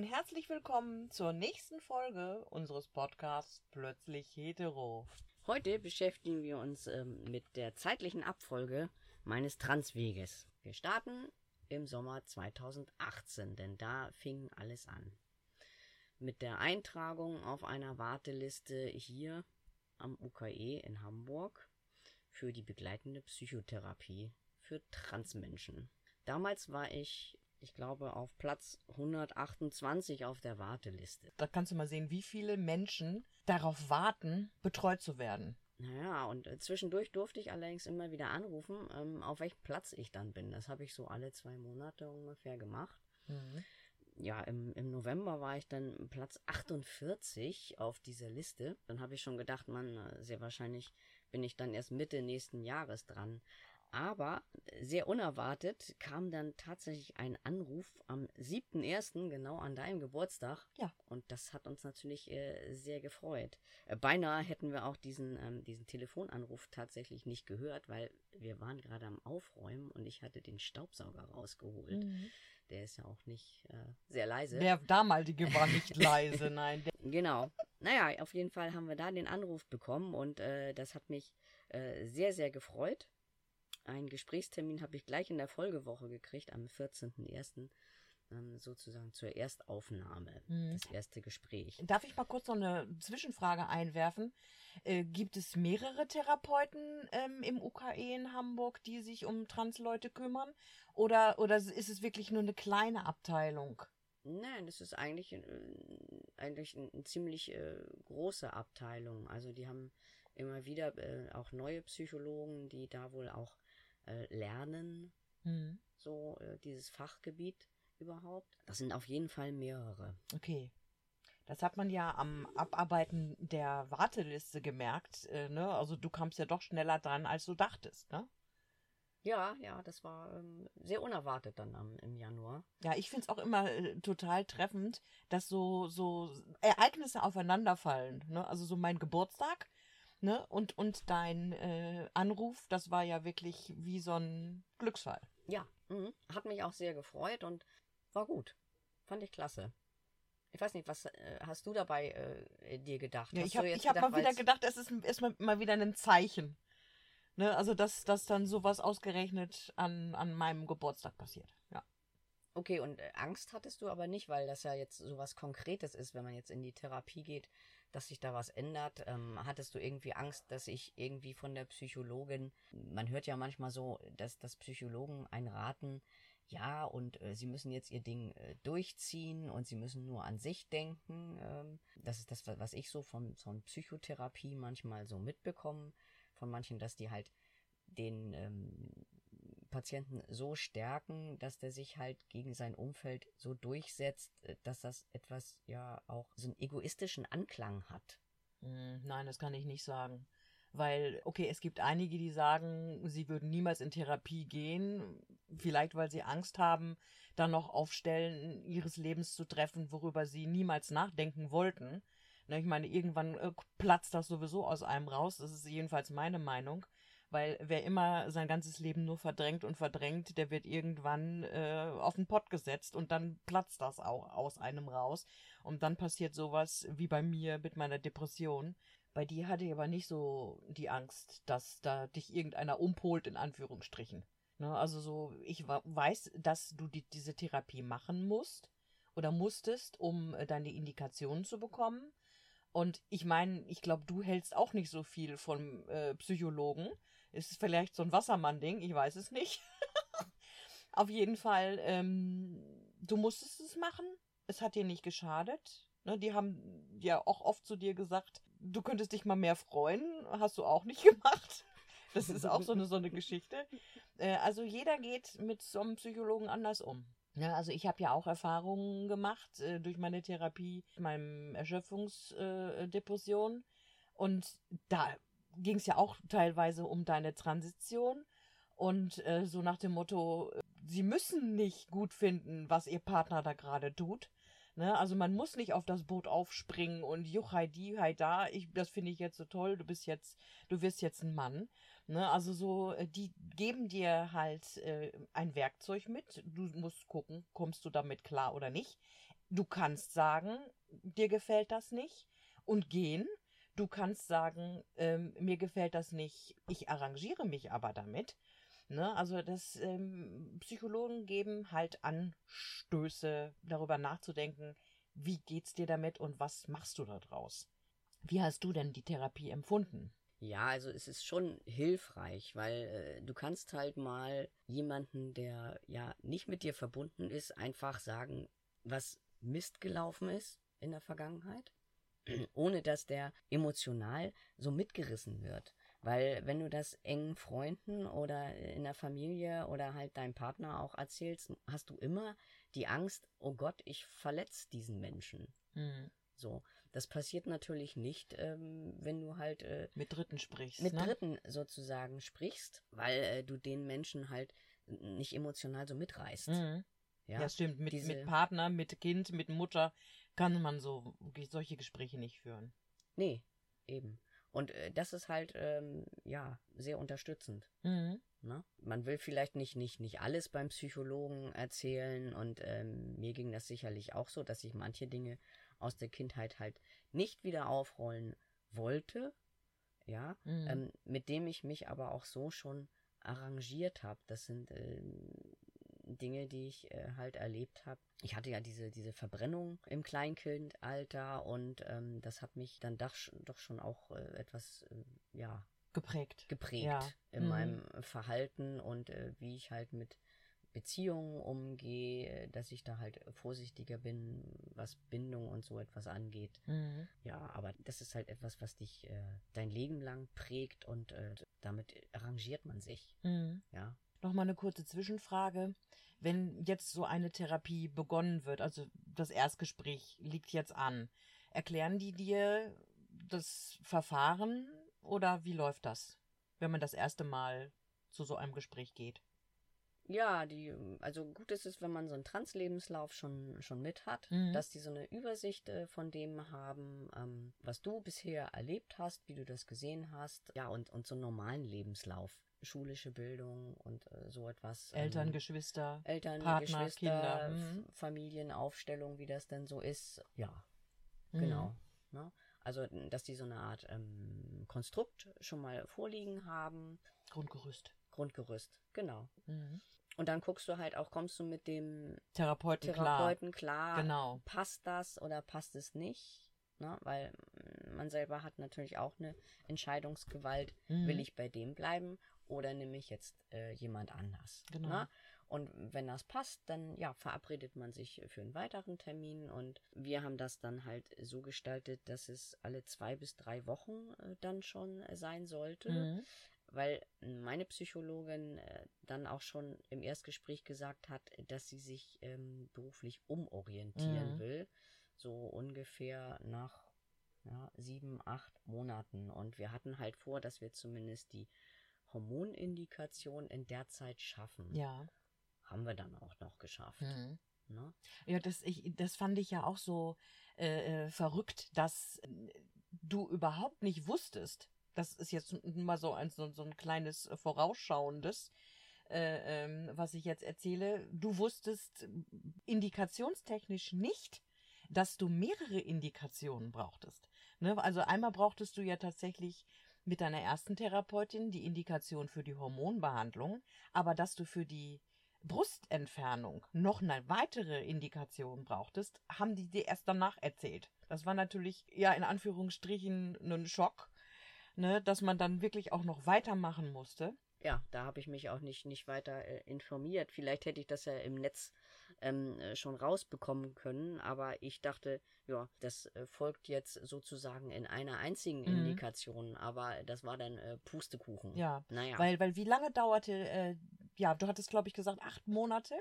und herzlich willkommen zur nächsten Folge unseres Podcasts Plötzlich Hetero. Heute beschäftigen wir uns ähm, mit der zeitlichen Abfolge meines Transweges. Wir starten im Sommer 2018, denn da fing alles an. Mit der Eintragung auf einer Warteliste hier am UKE in Hamburg für die begleitende Psychotherapie für Transmenschen. Damals war ich ich glaube, auf Platz 128 auf der Warteliste. Da kannst du mal sehen, wie viele Menschen darauf warten, betreut zu werden. Naja, und äh, zwischendurch durfte ich allerdings immer wieder anrufen, ähm, auf welchem Platz ich dann bin. Das habe ich so alle zwei Monate ungefähr gemacht. Mhm. Ja, im, im November war ich dann Platz 48 auf dieser Liste. Dann habe ich schon gedacht, man, äh, sehr wahrscheinlich bin ich dann erst Mitte nächsten Jahres dran. Aber sehr unerwartet kam dann tatsächlich ein Anruf am 7.1., genau an deinem Geburtstag. Ja. Und das hat uns natürlich äh, sehr gefreut. Äh, beinahe hätten wir auch diesen, ähm, diesen Telefonanruf tatsächlich nicht gehört, weil wir waren gerade am Aufräumen und ich hatte den Staubsauger rausgeholt. Mhm. Der ist ja auch nicht äh, sehr leise. Der damalige war nicht leise, nein. genau. Naja, auf jeden Fall haben wir da den Anruf bekommen und äh, das hat mich äh, sehr, sehr gefreut. Einen Gesprächstermin habe ich gleich in der Folgewoche gekriegt, am 14.01. Ähm, sozusagen zur Erstaufnahme, hm. das erste Gespräch. Darf ich mal kurz noch eine Zwischenfrage einwerfen? Äh, gibt es mehrere Therapeuten ähm, im UKE in Hamburg, die sich um Transleute kümmern? Oder, oder ist es wirklich nur eine kleine Abteilung? Nein, das ist eigentlich, äh, eigentlich eine, ziemlich äh, große Abteilung. Also die haben immer wieder äh, auch neue Psychologen, die da wohl auch äh, lernen, mhm. so äh, dieses Fachgebiet überhaupt. Das sind auf jeden Fall mehrere. Okay. Das hat man ja am Abarbeiten der Warteliste gemerkt. Äh, ne? Also du kamst ja doch schneller dran, als du dachtest, ne? Ja, ja, das war ähm, sehr unerwartet dann am, im Januar. Ja, ich finde es auch immer äh, total treffend, dass so, so Ereignisse aufeinanderfallen. Ne? Also so mein Geburtstag Ne? Und, und dein äh, Anruf, das war ja wirklich wie so ein Glücksfall. Ja, mh. hat mich auch sehr gefreut und war gut. Fand ich klasse. Ich weiß nicht, was äh, hast du dabei äh, dir gedacht? Ja, ich habe hab mal wieder gedacht, es ist, ist mal, mal wieder ein Zeichen. Ne? Also, dass, dass dann sowas ausgerechnet an, an meinem Geburtstag passiert. Ja. Okay, und äh, Angst hattest du aber nicht, weil das ja jetzt sowas Konkretes ist, wenn man jetzt in die Therapie geht, dass sich da was ändert? Ähm, hattest du irgendwie Angst, dass ich irgendwie von der Psychologin, man hört ja manchmal so, dass, dass Psychologen einen raten, ja, und äh, sie müssen jetzt ihr Ding äh, durchziehen und sie müssen nur an sich denken. Ähm, das ist das, was ich so von, von Psychotherapie manchmal so mitbekomme, von manchen, dass die halt den ähm, Patienten so stärken, dass der sich halt gegen sein Umfeld so durchsetzt, äh, dass das etwas ja auch so einen egoistischen Anklang hat. Hm, nein, das kann ich nicht sagen. Weil, okay, es gibt einige, die sagen, sie würden niemals in Therapie gehen, vielleicht weil sie Angst haben, dann noch auf Stellen ihres Lebens zu treffen, worüber sie niemals nachdenken wollten. Ne, ich meine, irgendwann äh, platzt das sowieso aus einem raus, das ist jedenfalls meine Meinung. Weil wer immer sein ganzes Leben nur verdrängt und verdrängt, der wird irgendwann äh, auf den Pott gesetzt und dann platzt das auch aus einem raus. Und dann passiert sowas wie bei mir mit meiner Depression. Bei dir hatte ich aber nicht so die Angst, dass da dich irgendeiner umpolt, in Anführungsstrichen. Ne, also so, ich weiß, dass du die, diese Therapie machen musst oder musstest, um äh, deine Indikationen zu bekommen. Und ich meine, ich glaube, du hältst auch nicht so viel von äh, Psychologen. Ist es vielleicht so ein Wassermann-Ding? Ich weiß es nicht. Auf jeden Fall, ähm, du musstest es machen. Es hat dir nicht geschadet. Ne, die haben ja auch oft zu dir gesagt, du könntest dich mal mehr freuen. Hast du auch nicht gemacht. Das ist auch so eine, so eine Geschichte. Äh, also jeder geht mit so einem Psychologen anders um. Ja, also ich habe ja auch Erfahrungen gemacht äh, durch meine Therapie, meinem Erschöpfungsdepression. Äh, und da ging es ja auch teilweise um deine Transition und äh, so nach dem Motto, sie müssen nicht gut finden, was ihr Partner da gerade tut. Ne? Also man muss nicht auf das Boot aufspringen und juchai di, hi da, ich, das finde ich jetzt so toll, du bist jetzt, du wirst jetzt ein Mann. Ne? Also so, äh, die geben dir halt äh, ein Werkzeug mit, du musst gucken, kommst du damit klar oder nicht. du kannst sagen, dir gefällt das nicht und gehen. Du kannst sagen, ähm, mir gefällt das nicht, ich arrangiere mich aber damit. Ne? Also das ähm, Psychologen geben halt Anstöße, darüber nachzudenken, wie geht's dir damit und was machst du daraus? Wie hast du denn die Therapie empfunden? Ja, also es ist schon hilfreich, weil äh, du kannst halt mal jemanden, der ja nicht mit dir verbunden ist, einfach sagen, was Mist gelaufen ist in der Vergangenheit, ohne dass der emotional so mitgerissen wird. Weil wenn du das engen Freunden oder in der Familie oder halt deinem Partner auch erzählst, hast du immer die Angst, oh Gott, ich verletze diesen Menschen. Mhm. So. Das passiert natürlich nicht, ähm, wenn du halt äh, mit Dritten sprichst. Mit ne? Dritten sozusagen sprichst, weil äh, du den Menschen halt nicht emotional so mitreißt. Mhm. Ja? ja, stimmt. Mit, Diese... mit Partner, mit Kind, mit Mutter kann man so solche Gespräche nicht führen. Nee, eben. Und äh, das ist halt, ähm, ja, sehr unterstützend. Mhm. Ne? Man will vielleicht nicht, nicht, nicht alles beim Psychologen erzählen und ähm, mir ging das sicherlich auch so, dass ich manche Dinge aus der Kindheit halt nicht wieder aufrollen wollte, ja, mhm. ähm, mit dem ich mich aber auch so schon arrangiert habe. Das sind äh, Dinge, die ich äh, halt erlebt habe. Ich hatte ja diese, diese Verbrennung im Kleinkindalter und ähm, das hat mich dann doch, doch schon auch äh, etwas, äh, ja, geprägt. Geprägt ja. in mhm. meinem Verhalten und äh, wie ich halt mit Beziehungen umgehe, dass ich da halt vorsichtiger bin, was Bindung und so etwas angeht. Mhm. Ja, aber das ist halt etwas, was dich äh, dein Leben lang prägt und äh, damit arrangiert man sich. Mhm. Ja. Nochmal eine kurze Zwischenfrage. Wenn jetzt so eine Therapie begonnen wird, also das Erstgespräch liegt jetzt an, erklären die dir das Verfahren oder wie läuft das, wenn man das erste Mal zu so einem Gespräch geht? Ja, die, also gut ist es, wenn man so einen Translebenslauf schon, schon mit hat, mhm. dass die so eine Übersicht äh, von dem haben, ähm, was du bisher erlebt hast, wie du das gesehen hast, ja, und, und so einen normalen Lebenslauf. Schulische Bildung und äh, so etwas. Ähm, Eltern, Geschwister, Eltern, Partner, Geschwister, Kinder, mhm. Familienaufstellung, wie das denn so ist. Ja, mhm. genau. Ne? Also, dass die so eine Art ähm, Konstrukt schon mal vorliegen haben. Grundgerüst. Grundgerüst, genau. Mhm. Und dann guckst du halt auch, kommst du mit dem Therapeuten, Therapeuten klar. klar genau. Passt das oder passt es nicht? Ne? Weil man selber hat natürlich auch eine Entscheidungsgewalt. Mhm. Will ich bei dem bleiben oder nehme ich jetzt äh, jemand anders? Genau. Ne? Und wenn das passt, dann ja, verabredet man sich für einen weiteren Termin und wir haben das dann halt so gestaltet, dass es alle zwei bis drei Wochen äh, dann schon sein sollte. Mhm weil meine Psychologin äh, dann auch schon im Erstgespräch gesagt hat, dass sie sich ähm, beruflich umorientieren mhm. will, so ungefähr nach ja, sieben, acht Monaten. Und wir hatten halt vor, dass wir zumindest die Hormonindikation in der Zeit schaffen. Ja. Haben wir dann auch noch geschafft. Mhm. Ne? Ja, das, ich, das fand ich ja auch so äh, äh verrückt, dass du überhaupt nicht wusstest, das ist jetzt mal so ein, so, so ein kleines Vorausschauendes, äh, ähm, was ich jetzt erzähle. Du wusstest indikationstechnisch nicht, dass du mehrere Indikationen brauchtest. Ne? Also einmal brauchtest du ja tatsächlich mit deiner ersten Therapeutin die Indikation für die Hormonbehandlung, aber dass du für die Brustentfernung noch eine weitere Indikation brauchtest, haben die dir erst danach erzählt. Das war natürlich ja in Anführungsstrichen ein Schock, ne, dass man dann wirklich auch noch weitermachen musste. Ja, da habe ich mich auch nicht, nicht weiter äh, informiert. Vielleicht hätte ich das ja im Netz ähm, äh, schon rausbekommen können, aber ich dachte, ja, das äh, folgt jetzt sozusagen in einer einzigen mhm. Indikation, aber das war dann äh, Pustekuchen. Ja, naja. Weil, weil wie lange dauerte, äh, ja, du hattest, glaube ich, gesagt, acht Monate?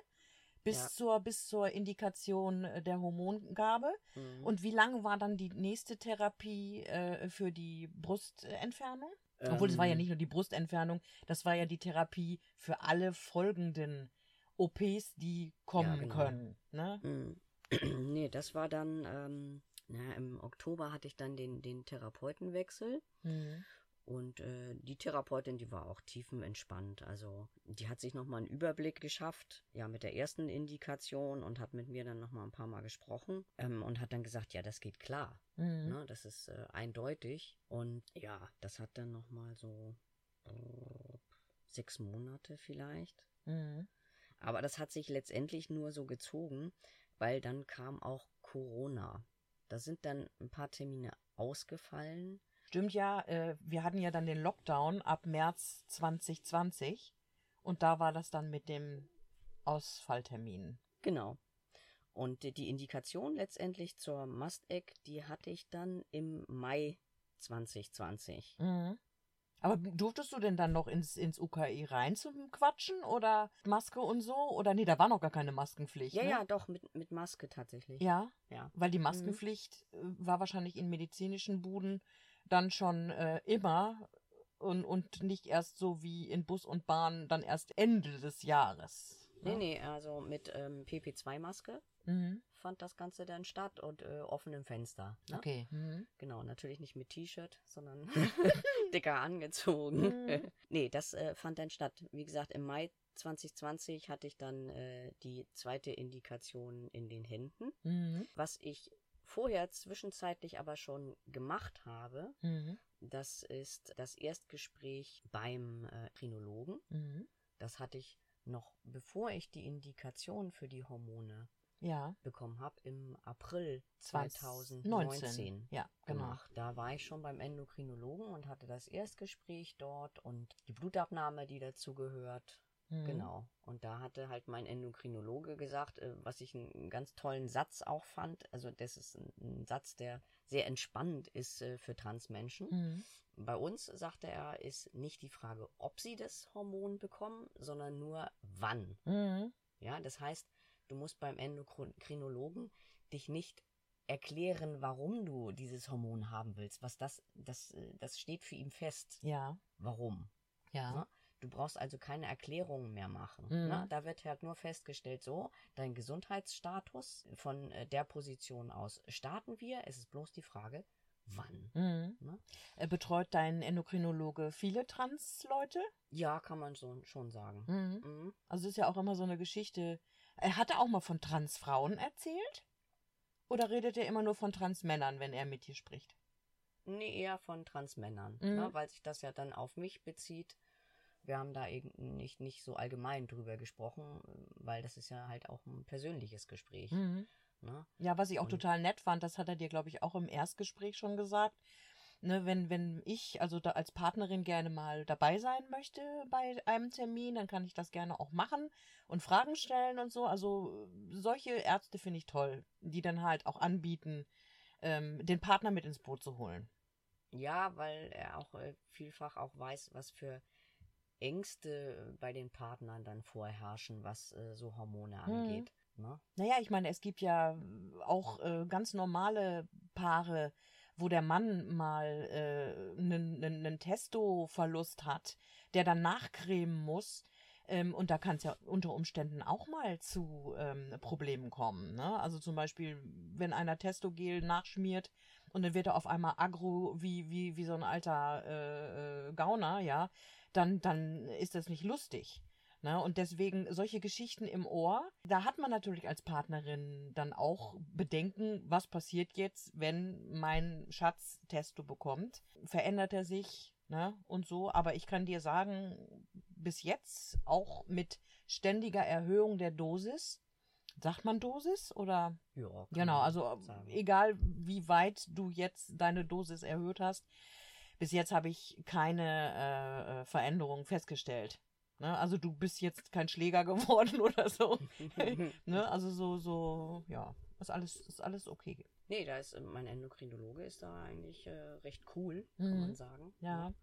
bis ja. zur bis zur Indikation äh, der Hormongabe. Mhm. Und wie lange war dann die nächste Therapie äh, für die Brustentfernung? Ähm. Obwohl es war ja nicht nur die Brustentfernung, das war ja die Therapie für alle folgenden OPs, die kommen ja, genau. können. Ne? Mhm. nee, das war dann, ähm, na, im Oktober hatte ich dann den, den Therapeutenwechsel. Mhm. Und äh, die Therapeutin, die war auch tiefenentspannt. Also die hat sich nochmal einen Überblick geschafft, ja, mit der ersten Indikation und hat mit mir dann nochmal ein paar Mal gesprochen ähm, und hat dann gesagt, ja, das geht klar. Mhm. Ne, das ist äh, eindeutig. Und ja, das hat dann nochmal so äh, sechs Monate vielleicht. Mhm. Aber das hat sich letztendlich nur so gezogen, weil dann kam auch Corona. Da sind dann ein paar Termine ausgefallen. Stimmt ja, äh, wir hatten ja dann den Lockdown ab März 2020 und da war das dann mit dem Ausfalltermin. Genau. Und die- Indikation letztendlich zur Masteck, die hatte ich dann im Mai 2020. Mhm. Aber durftest du denn dann noch ins, ins UKE rein zum Quatschen oder Maske und so? Oder nee, da war noch gar keine Maskenpflicht. Ja, ne? ja, doch, mit, mit Maske tatsächlich. Ja, Ja. weil die Maskenpflicht äh, war wahrscheinlich in medizinischen Buden dann schon äh, immer und, und nicht erst so wie in Bus und Bahn dann erst Ende des Jahres. Nee, ne? nee, also mit ähm, PP2-Maske Mhm. fand das Ganze dann statt und äh, offenem Fenster. Ne? Okay. Mhm. Genau, natürlich nicht mit T-Shirt, sondern dicker angezogen. Mhm. nee, das äh, fand dann statt. Wie gesagt, im Mai 2020 hatte ich dann äh, die zweite Indikation in den Händen. Mhm. Was ich vorher zwischenzeitlich aber schon gemacht habe, Mhm. das ist das Erstgespräch beim äh, Krinologen. Mhm. Das hatte ich noch bevor ich die Indikation für die Hormone Ja. bekommen habe, im April 2019. 2019 Ja, genau. gemacht. Da war ich schon beim Endokrinologen und hatte das Erstgespräch dort und die Blutabnahme, die dazu gehört. Mhm. Genau. Und da hatte halt mein Endokrinologe gesagt, äh, was ich einen ganz tollen Satz auch fand. Also das ist ein, Satz, der sehr entspannend ist äh, für Transmenschen. Mhm. Bei uns, sagte er, ist nicht die Frage, ob sie das Hormon bekommen, sondern nur wann. Mhm. Ja, das heißt, du musst beim Endokrinologen dich nicht erklären, warum du dieses Hormon haben willst. Was das, das, äh, das steht für ihn fest. Ja. Warum? Ja. Ne? Du brauchst also keine Erklärungen mehr machen. Mhm. Ne? Da wird halt nur festgestellt, so, dein Gesundheitsstatus von äh, der Position aus starten wir. Es ist bloß die Frage, wann. Mhm. Ne? Äh, Betreut dein Endokrinologe viele Trans-Leute? Ja, kann man so schon sagen. Mhm. Mhm. Also es ist ja auch immer so eine Geschichte. Er hatte auch mal von Transfrauen erzählt? Oder redet er immer nur von Transmännern, wenn er mit dir spricht? Nee, eher von Transmännern, Mhm. ne? weil sich das ja dann auf mich bezieht. Wir haben da eben nicht, nicht so allgemein drüber gesprochen, weil das ist ja halt auch ein persönliches Gespräch. Mhm. Ne? Ja, was ich auch Und- total nett fand, das hat er dir, glaube ich, auch im Erstgespräch schon gesagt. Ne, wenn, wenn ich also da als Partnerin gerne mal dabei sein möchte bei einem Termin, dann kann ich das gerne auch machen und Fragen stellen und so. Also solche Ärzte finde ich toll, die dann halt auch anbieten, ähm, den Partner mit ins Boot zu holen. Ja, weil er auch äh, vielfach auch weiß, was für Ängste bei den Partnern dann vorherrschen, was äh, so Hormone Mhm. angeht. Ne? Naja, ich meine, es gibt ja auch äh, ganz normale Paare, wo der Mann mal einen äh, Testo-Verlust hat, der dann nachcremen muss. Ähm, und da kann es ja unter Umständen auch mal zu ähm, Problemen kommen. Ne? Also zum Beispiel, wenn einer Testogel nachschmiert und dann wird er auf einmal aggro wie, wie, wie so ein alter äh, äh, Gauner, ja, dann, dann ist das nicht lustig. Ne? Und deswegen solche Geschichten im Ohr, da hat man natürlich als Partnerin dann auch Bedenken, was passiert jetzt, wenn mein Schatz Testo bekommt. Verändert er sich ne? und so. Aber ich kann dir sagen, bis jetzt auch mit ständiger Erhöhung der Dosis. Sagt man Dosis oder? Ja, Genau, also egal wie weit du jetzt deine Dosis erhöht hast, bis jetzt habe ich keine äh, äh, Veränderung festgestellt. Ne? Also du bist jetzt kein Schläger geworden oder so. ne? Also so, so, ja, ist alles, ist alles okay. nee, da ist mein Endokrinologe ist da eigentlich äh, recht cool, kann Mhm. man sagen. Ja. Ne?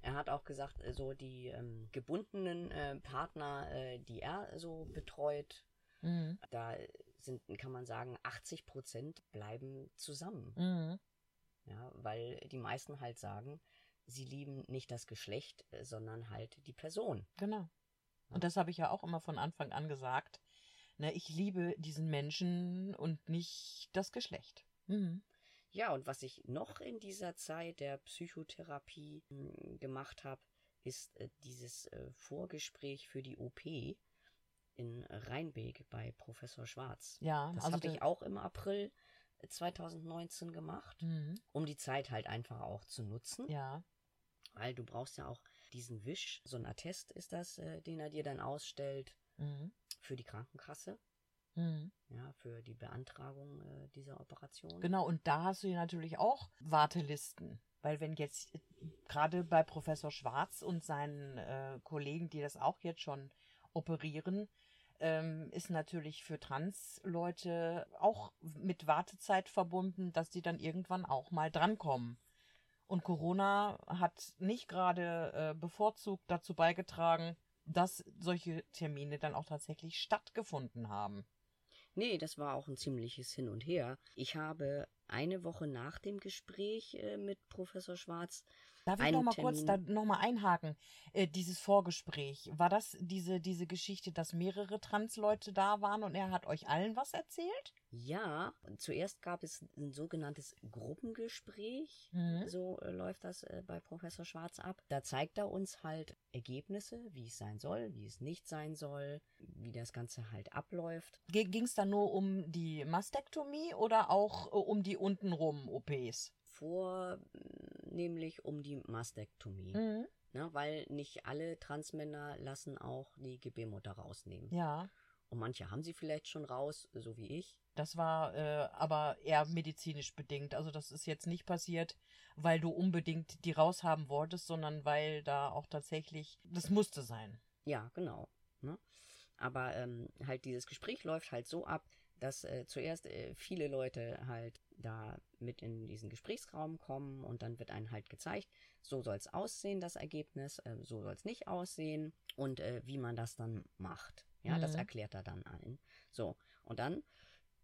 Er hat auch gesagt, äh, so die ähm, gebundenen äh, Partner, äh, die er so betreut, Mhm. da sind, kann man sagen, 80 Prozent bleiben zusammen. Mhm. Ja, weil die meisten halt sagen, sie lieben nicht das Geschlecht, äh, sondern halt die Person. Genau. Und das habe ich ja auch immer von Anfang an gesagt. Ne, ich liebe diesen Menschen und nicht das Geschlecht. Mhm. Ja, und was ich noch in dieser Zeit der Psychotherapie hm, gemacht habe, ist äh, dieses äh, Vorgespräch für die OP in Rheinbeek bei Professor Schwarz. Ja, das also habe ich auch im April 2019 gemacht, Mhm. um die Zeit halt einfach auch zu nutzen. Ja. Weil du brauchst ja auch diesen Wisch, so ein Attest ist das, äh, den er dir dann ausstellt Mhm. für die Krankenkasse, Mhm. ja, für die Beantragung äh, dieser Operation. Genau, und da hast du ja natürlich auch Wartelisten. Weil wenn jetzt äh, gerade bei Professor Schwarz und seinen äh, Kollegen, die das auch jetzt schon operieren, ähm, ist natürlich für Trans-Leute auch mit Wartezeit verbunden, dass die dann irgendwann auch mal drankommen. Und Corona hat nicht gerade äh, bevorzugt dazu beigetragen, dass solche Termine dann auch tatsächlich stattgefunden haben. Nee, das war auch ein ziemliches Hin und Her. Ich habe eine Woche nach dem Gespräch äh, mit Professor Schwarz Darf ich einen noch mal kurz da Termin- noch mal einhaken? Äh, dieses Vorgespräch, war das diese, diese Geschichte, dass mehrere Trans-Leute da waren und er hat euch allen was erzählt? Ja, zuerst gab es ein sogenanntes Gruppengespräch. Mhm. So äh, läuft das äh, bei Professor Schwarz ab. Da zeigt er uns halt Ergebnisse, wie es sein soll, wie es nicht sein soll, wie das Ganze halt abläuft. Ging es da nur um die Mastektomie oder auch äh, um die untenrum OPs? Vornehmlich um die Mastektomie. Mhm. Ne, weil nicht alle Transmänner lassen auch die Gebärmutter rausnehmen. Ja, Und manche haben sie vielleicht schon raus, so wie ich. das war äh, aber eher medizinisch bedingt. Also das ist jetzt nicht passiert, weil du unbedingt die raushaben wolltest, sondern weil da auch tatsächlich, das musste sein. Ja, genau. Ne? Aber ähm, halt dieses Gespräch läuft halt so ab, dass äh, zuerst äh, viele Leute halt da mit in diesen Gesprächsraum kommen und dann wird einem halt gezeigt, so soll es aussehen, das Ergebnis, äh, so soll es nicht aussehen und äh, wie man das dann macht. Ja, das Mhm. erklärt er dann allen. So, und dann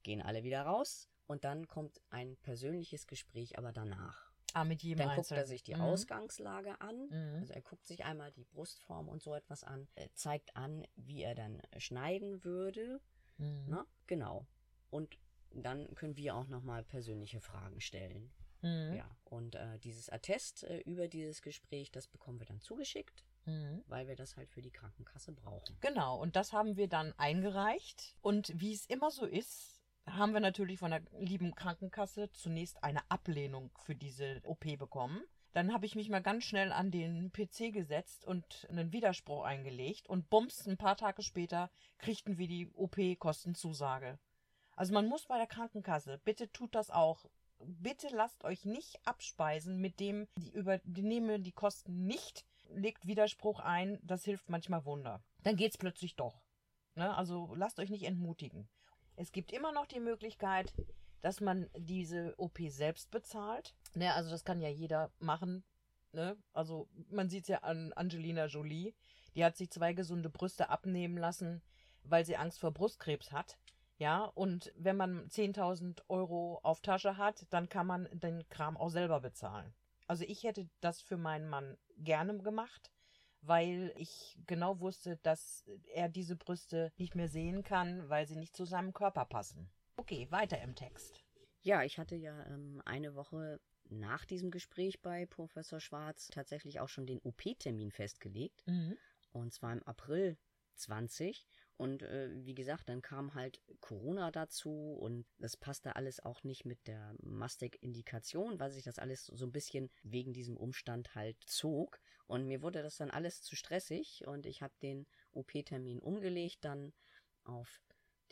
gehen alle wieder raus und dann kommt ein persönliches Gespräch aber danach. Ah, mit jedem Dann guckt Einzelnen. er sich die Mhm. Ausgangslage an. Mhm. Also er guckt sich einmal die Brustform und so etwas an, äh, zeigt an, wie er dann schneiden würde. Mhm. Ne? Genau. Und dann können wir auch nochmal persönliche Fragen stellen. Mhm. Ja. Und äh, dieses Attest äh, über dieses Gespräch, das bekommen wir dann zugeschickt, Mhm. weil wir das halt für die Krankenkasse brauchen. Genau, und das haben wir dann eingereicht. Und wie es immer so ist, haben wir natürlich von der lieben Krankenkasse zunächst eine Ablehnung für diese OP bekommen. Dann habe ich mich mal ganz schnell an den PC gesetzt und einen Widerspruch eingelegt und bums, ein paar Tage später kriegten wir die OP-Kostenzusage. Also man muss bei der Krankenkasse, bitte tut das auch. Bitte lasst euch nicht abspeisen mit dem, die übernehme die Kosten nicht, legt Widerspruch ein, das hilft manchmal Wunder. Dann geht's plötzlich doch. Ne? Also lasst euch nicht entmutigen. Es gibt immer noch die Möglichkeit, dass man diese OP selbst bezahlt. Ne, also das kann ja jeder machen. Ne? Also man sieht ja an Angelina Jolie. Die hat sich zwei gesunde Brüste abnehmen lassen, weil sie Angst vor Brustkrebs hat. Ja, und wenn man 10.000 Euro auf Tasche hat, dann kann man den Kram auch selber bezahlen. Also ich hätte das für meinen Mann gerne gemacht, weil ich genau wusste, dass er diese Brüste nicht mehr sehen kann, weil sie nicht zu seinem Körper passen. Okay, weiter im Text. Ja, ich hatte ja ähm, eine Woche nach diesem Gespräch bei Professor Schwarz tatsächlich auch schon den OP-Termin festgelegt. Mhm. Und zwar im April 20. Und äh, wie gesagt, dann kam halt Corona dazu und das passte alles auch nicht mit der Mastek-Indikation, weil sich das alles so ein bisschen wegen diesem Umstand halt zog. Und mir wurde das dann alles zu stressig und ich habe den OP-Termin umgelegt dann auf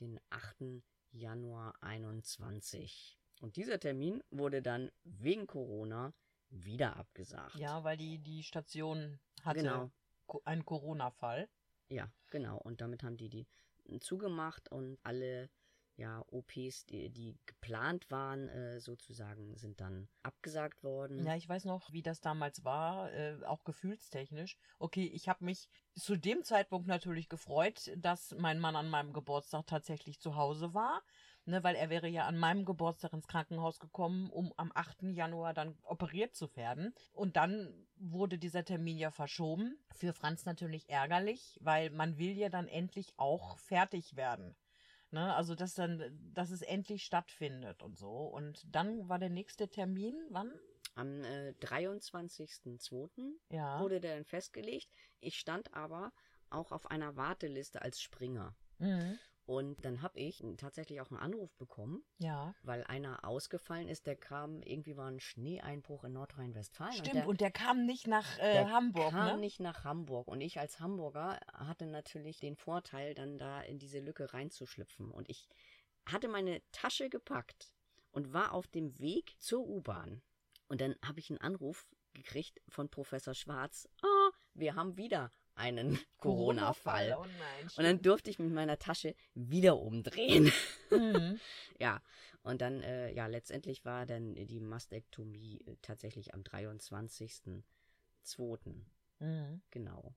den 8. Januar 21. Und dieser Termin wurde dann wegen Corona wieder abgesagt. Ja, weil die, die Station hatte Genau. Einen Corona-Fall. Ja, genau. Und damit haben die die zugemacht und alle ja, OPs, die, die geplant waren, äh, sozusagen, sind dann abgesagt worden. Ja, ich weiß noch, wie das damals war, äh, auch gefühlstechnisch. Okay, ich habe mich zu dem Zeitpunkt natürlich gefreut, dass mein Mann an meinem Geburtstag tatsächlich zu Hause war, ne, weil er wäre ja an meinem Geburtstag ins Krankenhaus gekommen, um am 8. Januar dann operiert zu werden. Und dann wurde dieser Termin ja verschoben. Für Franz natürlich ärgerlich, weil man will ja dann endlich auch fertig werden. Ne? Also, dass dann, dass es endlich stattfindet und so. Und dann war der nächste Termin, wann? Am äh, 23.02. Ja. wurde der dann festgelegt. Ich stand aber auch auf einer Warteliste als Springer. Mhm. Und dann habe ich tatsächlich auch einen Anruf bekommen, Ja. weil einer ausgefallen ist. Der kam, irgendwie war ein Schneeeinbruch in Nordrhein-Westfalen. Stimmt, der, und der kam nicht nach äh, der Hamburg, kam ne? nicht nach Hamburg. Und ich als Hamburger hatte natürlich den Vorteil, dann da in diese Lücke reinzuschlüpfen. Und ich hatte meine Tasche gepackt und war auf dem Weg zur U-Bahn. Und dann habe ich einen Anruf gekriegt von Professor Schwarz. Ah, wir haben wieder einen Corona-Fall. Oh nein. Und dann durfte ich mit meiner Tasche wieder umdrehen. Mhm. ja, und dann, äh, ja, letztendlich war dann die Mastektomie äh, tatsächlich am 23.02. Mhm. Genau.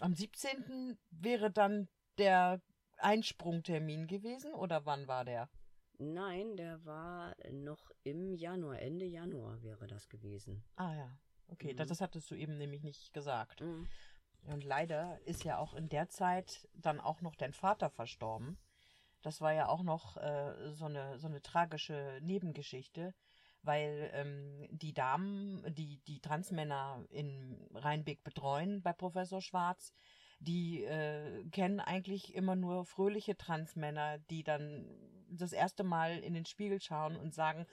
Am 17. wäre dann der Einsprungtermin gewesen oder wann war der? Nein, der war noch im Januar, Ende Januar wäre das gewesen. Ah ja. Okay, Mhm. das, das hattest du eben nämlich nicht gesagt. Mhm. Und leider ist ja auch in der Zeit dann auch noch dein Vater verstorben. Das war ja auch noch äh, so, eine, so eine tragische Nebengeschichte, weil ähm, die Damen, die die Transmänner in Rheinbeck betreuen bei Professor Schwarz, die äh, kennen eigentlich immer nur fröhliche Transmänner, die dann das erste Mal in den Spiegel schauen und sagen,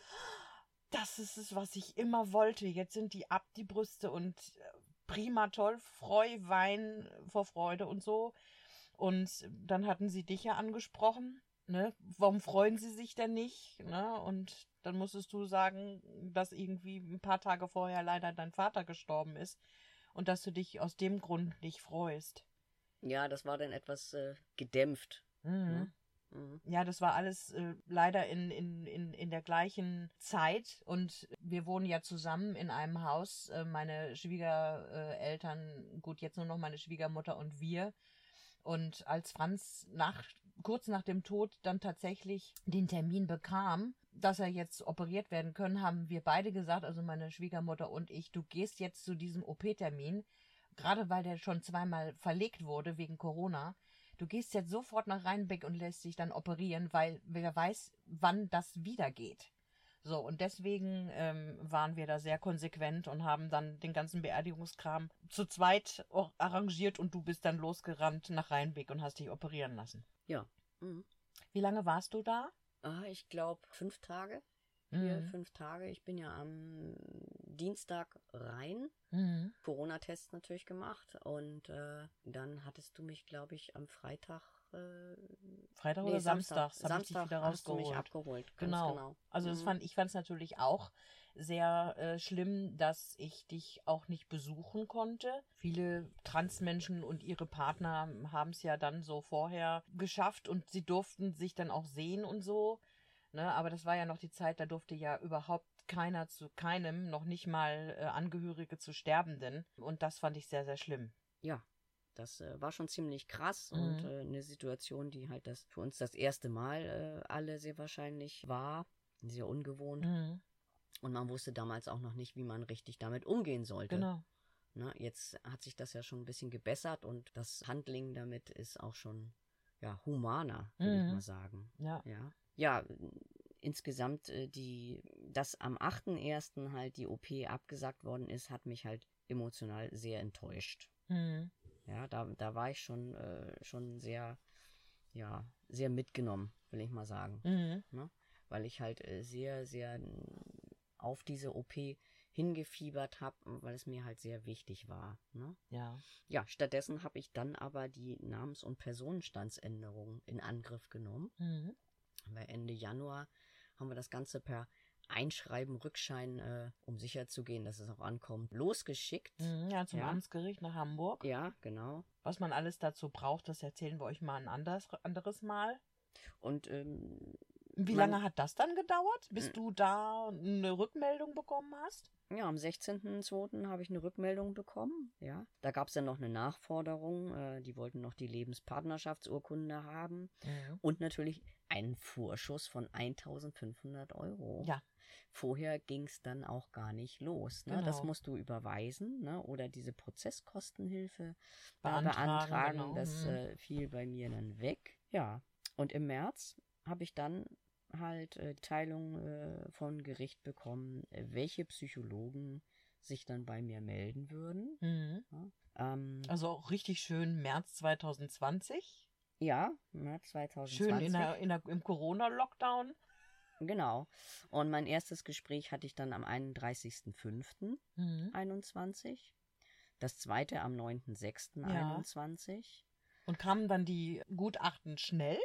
das ist es, was ich immer wollte. Jetzt sind die ab, die Brüste und äh, prima, toll, Freu, Wein vor Freude und so. Und dann hatten sie dich ja angesprochen. Ne? Warum freuen sie sich denn nicht? Ne? Und dann musstest du sagen, dass irgendwie ein paar Tage vorher leider dein Vater gestorben ist und dass du dich aus dem Grund nicht freust. Ja, das war dann etwas äh, gedämpft. Mhm. Ne? Mhm. Ja, das war alles äh, leider in, in, in, in der gleichen Zeit und wir wohnen ja zusammen in einem Haus. Äh, meine Schwiegereltern, gut, jetzt nur noch meine Schwiegermutter und wir. Und als Franz nach, kurz nach dem Tod dann tatsächlich den Termin bekam, dass er jetzt operiert werden können, haben wir beide gesagt, also meine Schwiegermutter und ich, du gehst jetzt zu diesem OP-Termin, gerade weil der schon zweimal verlegt wurde wegen Corona. Du gehst jetzt sofort nach Rheinbeck und lässt dich dann operieren, weil wer weiß, wann das wieder geht. So, und deswegen ähm, waren wir da sehr konsequent und haben dann den ganzen Beerdigungskram zu zweit auch arrangiert und du bist dann losgerannt nach Rheinbeck und hast dich operieren lassen. Ja. Mhm. Wie lange warst du da? Ah, ich glaube fünf Tage. Vier, Mhm. fünf Tage. Ich bin ja am Dienstag rein. Mhm. Corona-Tests natürlich gemacht. Und äh, dann hattest du mich, glaube ich, am Freitag. Äh, Freitag nee, oder samstags habe ich dich Samstag wieder hast du mich rausgeholt. abgeholt. Ganz Genau. genau. Also das Mhm. fand ich fand es natürlich auch sehr äh, schlimm, dass ich dich auch nicht besuchen konnte. Viele Transmenschen und ihre Partner haben es ja dann so vorher geschafft und sie durften sich dann auch sehen und so. Ne, aber das war ja noch die Zeit, da durfte ja überhaupt keiner zu keinem, noch nicht mal äh, Angehörige zu Sterbenden. Und das fand ich sehr, sehr schlimm. Ja, das äh, war schon ziemlich krass Mhm. und äh, eine Situation, die halt das für uns das erste Mal äh, alle sehr wahrscheinlich war. Sehr ungewohnt. Mhm, Und man wusste damals auch noch nicht, wie man richtig damit umgehen sollte. genau. Ne, jetzt hat sich das ja schon ein bisschen gebessert und das Handling damit ist auch schon ja, humaner, würde ich Mhm. mal sagen. Ja. Ja, ja insgesamt äh, die, dass am 8.1. halt die OP abgesagt worden ist, hat mich halt emotional sehr enttäuscht. Mhm. Ja, da, da war ich schon, äh, schon sehr, ja, sehr mitgenommen, will ich mal sagen. Mhm. Ne? Weil ich halt äh, sehr, sehr auf diese OP hingefiebert habe, weil es mir halt sehr wichtig war. Ne? Ja. Ja, stattdessen habe ich dann aber die Namens- und Personenstandsänderung in Angriff genommen. Mhm. Weil Ende Januar haben wir das Ganze per Einschreiben, Rückschein, äh, um sicher zu gehen, dass es auch ankommt, losgeschickt. Mhm. Ja, zum Ja. Amtsgericht nach Hamburg. Ja, genau. Was man alles dazu braucht, das erzählen wir euch mal ein anderes, anderes Mal. Und ähm, Wie Man- lange hat das dann gedauert, bis Mm. du da eine Rückmeldung bekommen hast? ja, am 16.02. habe ich eine Rückmeldung bekommen. Ja, da gab es dann noch eine Nachforderung. Äh, die wollten noch die Lebenspartnerschaftsurkunde haben und natürlich einen Vorschuss von 1.500 Euro. Ja. Vorher ging es dann auch gar nicht los. Ne? Das Genau. musst du überweisen ne? oder diese Prozesskostenhilfe äh, Beantragen, beantragen. genau. Das Mhm. äh, fiel bei mir dann weg. Ja, Und im März habe ich dann halt äh, Teilung äh, von Gericht bekommen, welche Psychologen sich dann bei mir melden würden. Mhm. Ja, ähm, Also auch richtig schön März 2020. ja, März 2020. Schön in der, in der, im Corona-Lockdown. Genau. Und mein erstes Gespräch hatte ich dann am 31.05.21. Mhm. Das zweite am 9.06.21. Und kamen dann die Gutachten schnell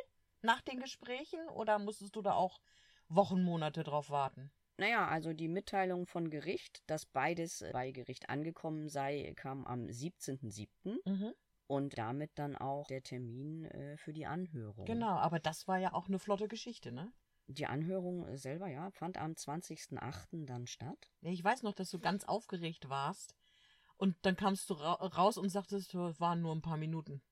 nach den Gesprächen oder musstest du da auch Wochen, Monate drauf warten? Naja, also die Mitteilung von Gericht, dass beides bei Gericht angekommen sei, kam am 17.07. Mhm. und damit dann auch der Termin äh, für die Anhörung. Genau, aber das war ja auch eine flotte Geschichte, ne? Die Anhörung äh, selber, ja, fand am 20.08. dann statt. Ja, Ich weiß noch, dass du ganz aufgeregt warst und dann kamst du ra raus und sagtest, es waren nur ein paar Minuten.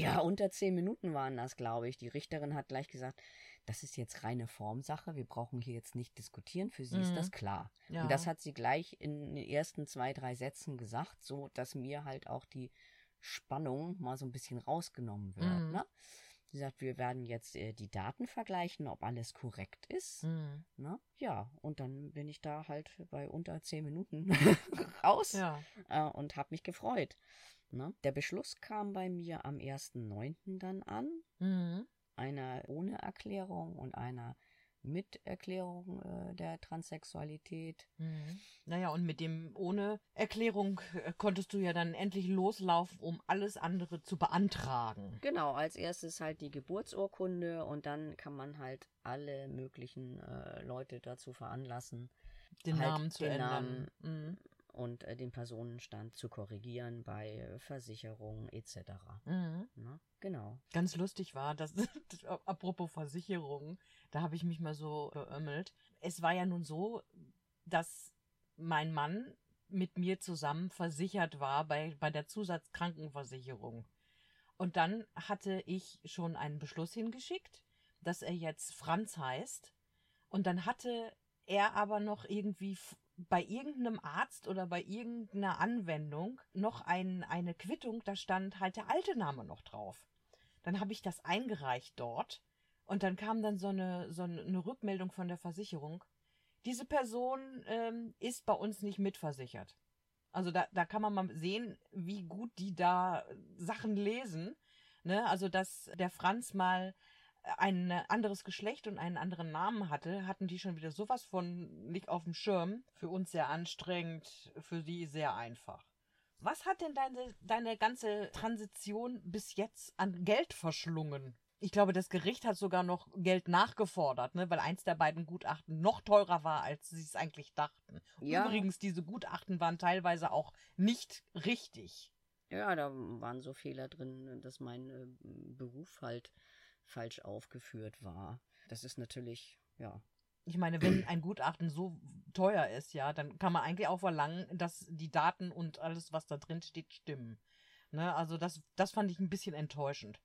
Ja, unter zehn Minuten waren das, glaube ich. Die Richterin hat gleich gesagt, das ist jetzt reine Formsache, wir brauchen hier jetzt nicht diskutieren, für sie ist Mhm. das klar. Ja. Und das hat sie gleich in den ersten zwei, drei Sätzen gesagt, so dass mir halt auch die Spannung mal so ein bisschen rausgenommen wird. Mhm. Ne? Sie sagt, wir werden jetzt äh, die Daten vergleichen, ob alles korrekt ist. Mhm. Ne? Ja, und dann bin ich da halt bei unter zehn Minuten raus Ja. äh, und habe mich gefreut. Ne? Der Beschluss kam bei mir am 1.9. dann an, Mhm. einer ohne Erklärung und einer mit Erklärung äh, der Transsexualität. Mhm. Naja, und mit dem ohne Erklärung äh, konntest du ja dann endlich loslaufen, um alles andere zu beantragen. Genau, als erstes halt die Geburtsurkunde und dann kann man halt alle möglichen äh, Leute dazu veranlassen, Den Halt Namen zu den ändern. Mhm. Und äh, den Personenstand zu korrigigen bei äh, Versicherungen etc. Mhm. Ne? Genau. Ganz lustig war, dass, apropos Versicherung, da habe ich mich mal so beömmelt. Es war ja nun so, dass mein Mann mit mir zusammen versichert war bei, bei der Zusatzkrankenversicherung. Und dann hatte ich schon einen Beschluss hingeschickt, dass er jetzt Franz heißt. Und dann hatte er aber noch irgendwie bei irgendeinem Arzt oder bei irgendeiner Anwendung noch ein, eine Quittung, da stand halt der alte Name noch drauf. Dann habe ich das eingereicht dort und dann kam dann so eine, so eine Rückmeldung von der Versicherung. Diese Person ähm, ist bei uns nicht mitversichert. Also da, da kann man mal sehen, wie gut die da Sachen lesen. Ne? Also, dass der Franz mal ein anderes Geschlecht und einen anderen Namen hatte, hatten die schon wieder sowas von nicht auf dem Schirm. Für uns sehr anstrengend, für sie sehr einfach. Was hat denn deine, deine ganze Transition bis jetzt an Geld verschlungen? Ich glaube, das Gericht hat sogar noch Geld nachgefordert, ne? weil eins der beiden Gutachten noch teurer war, als sie es eigentlich dachten. Ja. Übrigens, diese Gutachten waren teilweise auch nicht richtig. Ja, da waren so Fehler drin, dass mein äh, Beruf halt falsch aufgeführt war. Das ist natürlich, ja, Ich meine, wenn ein Gutachten so teuer ist, ja, dann kann man eigentlich auch verlangen, dass die Daten und alles, was da drin steht, stimmen. Ne? Also das, das fand ich ein bisschen enttäuschend.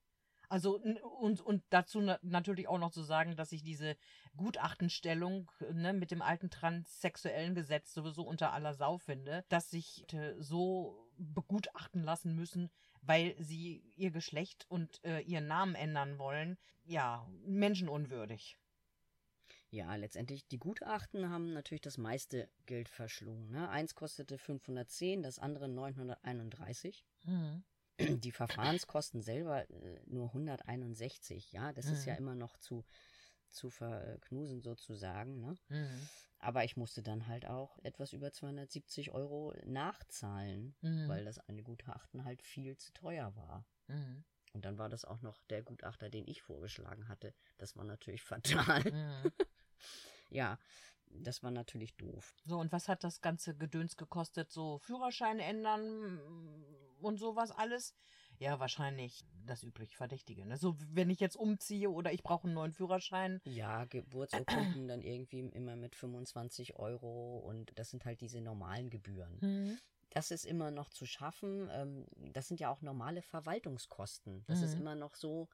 Also und, und dazu na natürlich auch noch zu sagen, dass ich diese Gutachtenstellung ne, mit dem alten transsexuellen Gesetz sowieso unter aller Sau finde, dass sich so begutachten lassen müssen, weil sie ihr Geschlecht und äh, ihren Namen ändern wollen. Ja, menschenunwürdig. Ja, letztendlich, die Gutachten haben natürlich das meiste Geld verschlungen. Ne? Eins kostete 510, das andere 931. Mhm. Die Verfahrenskosten selber äh, nur 161, ja, das ist Mhm. ja immer noch zu, zu verknusen sozusagen, ne? Mhm. Aber ich musste dann halt auch etwas über 270 Euro nachzahlen, Mhm. weil das eine Gutachten halt viel zu teuer war. Mhm. Und dann war das auch noch der Gutachter, den ich vorgeschlagen hatte. Das war natürlich fatal. Mhm. Ja, das war natürlich doof. So, und was hat das ganze Gedöns gekostet? So Führerschein ändern mm, und sowas alles? Ja, wahrscheinlich das üblich Verdächtige. Ne? So, wenn ich jetzt umziehe oder ich brauche einen neuen Führerschein. Ja, Geburtsurkunden dann irgendwie immer mit 25 Euro und das sind halt diese normalen Gebühren. Mhm. Das ist immer noch zu schaffen. Ähm, das sind ja auch normale Verwaltungskosten. Das ist Mhm. immer noch so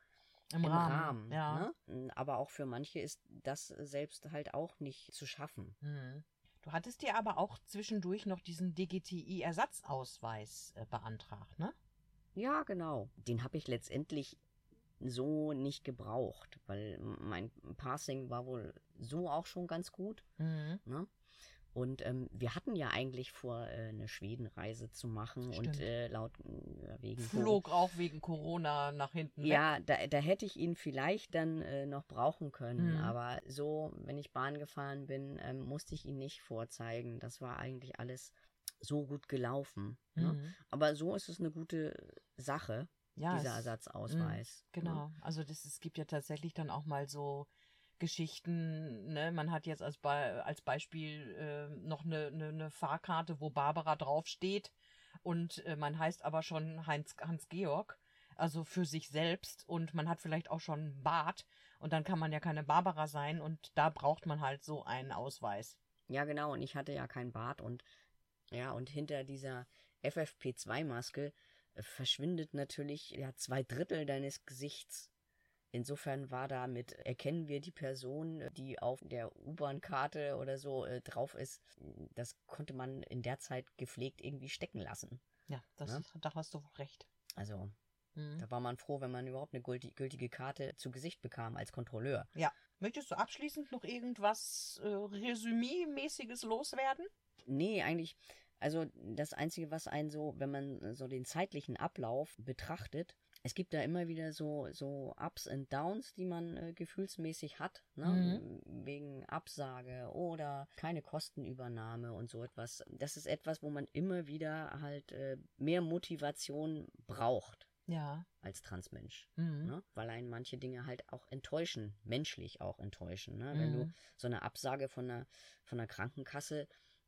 Im, im, Rahmen. Rahmen. Ja. ne? Aber auch für manche ist das selbst halt auch nicht zu schaffen. Mhm. Du hattest dir aber auch zwischendurch noch diesen DGTI-Ersatzausweis äh, beantragt, ne? Ja, genau. Den habe ich letztendlich so nicht gebraucht, weil mein Passing war wohl so auch schon ganz gut. Mhm. Ne? Und ähm, wir hatten ja eigentlich vor, äh, eine Schwedenreise zu machen Stimmt. und äh, laut äh, wegen Flog auch wegen Corona nach hinten. Ja, da, da hätte ich ihn vielleicht dann äh, noch brauchen können. Mhm. Aber so, wenn ich Bahn gefahren bin, ähm, musste ich ihn nicht vorzeigen. Das war eigentlich alles so gut gelaufen. Ne? Mhm. Aber so ist es eine gute Sache, Ja, dieser es- Ersatzausweis. ne? Genau, also das, es gibt ja tatsächlich dann auch mal so Geschichten, ne? Man hat jetzt als, Be als Beispiel äh, noch eine, eine, eine Fahrkarte, wo Barbara draufsteht und äh, man heißt aber schon Heinz, Hans-Georg, also für sich selbst und man hat vielleicht auch schon einen Bart und dann kann man ja keine Barbara sein und da braucht man halt so einen Ausweis. Ja, genau. Und ich hatte ja kein Bart und ja, und hinter dieser FFP2-Maske äh, verschwindet natürlich ja zwei Drittel deines Gesichts. Insofern war damit, erkennen wir die Person, die auf der U-Bahn-Karte oder so äh, drauf ist. Das konnte man in der Zeit gepflegt irgendwie stecken lassen. Ja, das, Ja. da hast du recht. Also, Mhm. da war man froh, wenn man überhaupt eine gülti- gültige Karte zu Gesicht bekam als Kontrolleur. Möchtest du abschließend noch irgendwas äh, Resümee-mäßiges loswerden? Nee, eigentlich, also das Einzige, was einen so, wenn man so den zeitlichen Ablauf betrachtet, es gibt da immer wieder so, so Ups und Downs, die man äh, gefühlsmäßig hat, ne? wegen Absage oder keine Kostenübernahme und so etwas. Das ist etwas, wo man immer wieder halt äh, mehr Motivation braucht Ja. als Transmensch. Mhm. Ne? Weil einen manche Dinge halt auch enttäuschen, menschlich auch enttäuschen. Ne? Wenn du Mhm. so eine Absage von einer, von einer Krankenkasse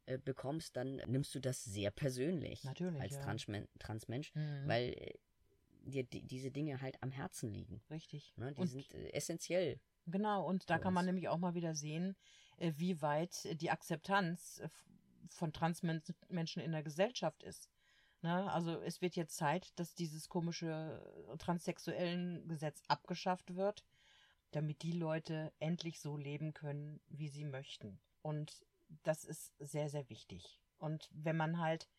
äh, bekommst, dann nimmst du das sehr persönlich Natürlich, als ja. Transmen Transmensch, Mhm. weil äh, dir die, diese Dinge halt am Herzen liegen. Richtig. Ne? Die Und- sind äh, essentiell. Genau, und da kann man nämlich auch mal wieder sehen, wie weit die Akzeptanz von Transmenschen in der Gesellschaft ist. Ne? Also es wird jetzt Zeit, dass dieses komische transsexuellen Gesetz abgeschafft wird, damit die Leute endlich so leben können, wie sie möchten. Und das ist sehr, sehr wichtig. Und wenn man halt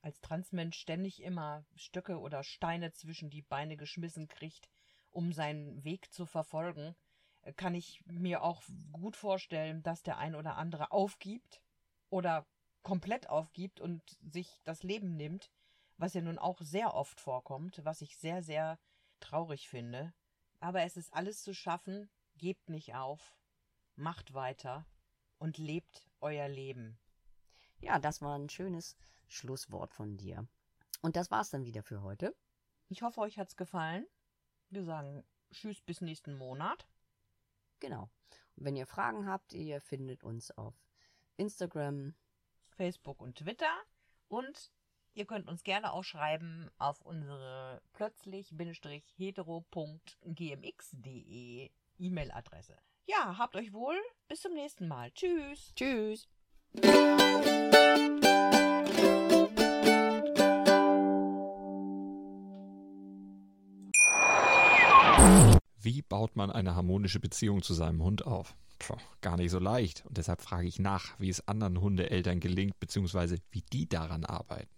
als Transmensch ständig immer Stöcke oder Steine zwischen die Beine geschmissen kriegt, um seinen Weg zu verfolgen, äh, kann ich mir auch gut vorstellen, dass der ein oder andere aufgibt oder komplett aufgibt und sich das Leben nimmt, was ja nun auch sehr oft vorkommt, was ich sehr, sehr traurig finde. Aber es ist alles zu schaffen, gebt nicht auf, macht weiter und lebt euer Leben. Ja, das war ein schönes Schlusswort von dir. Und das war's dann wieder für heute. Ich hoffe, euch hat's gefallen. Wir sagen Tschüss bis nächsten Monat. Genau. Und wenn ihr Fragen habt, ihr findet uns auf Instagram. Facebook und Twitter. Und ihr könnt uns gerne auch schreiben auf unsere plötzlich-hetero.gmx.de E-Mail-Adresse. Ja, habt euch wohl. Bis zum nächsten Mal. Tschüss. Tschüss. Wie baut man eine harmonische Beziehung zu seinem Hund auf? Puh, gar nicht so leicht. Und deshalb frage ich nach, wie es anderen Hundeeltern gelingt, beziehungsweise wie die daran arbeiten.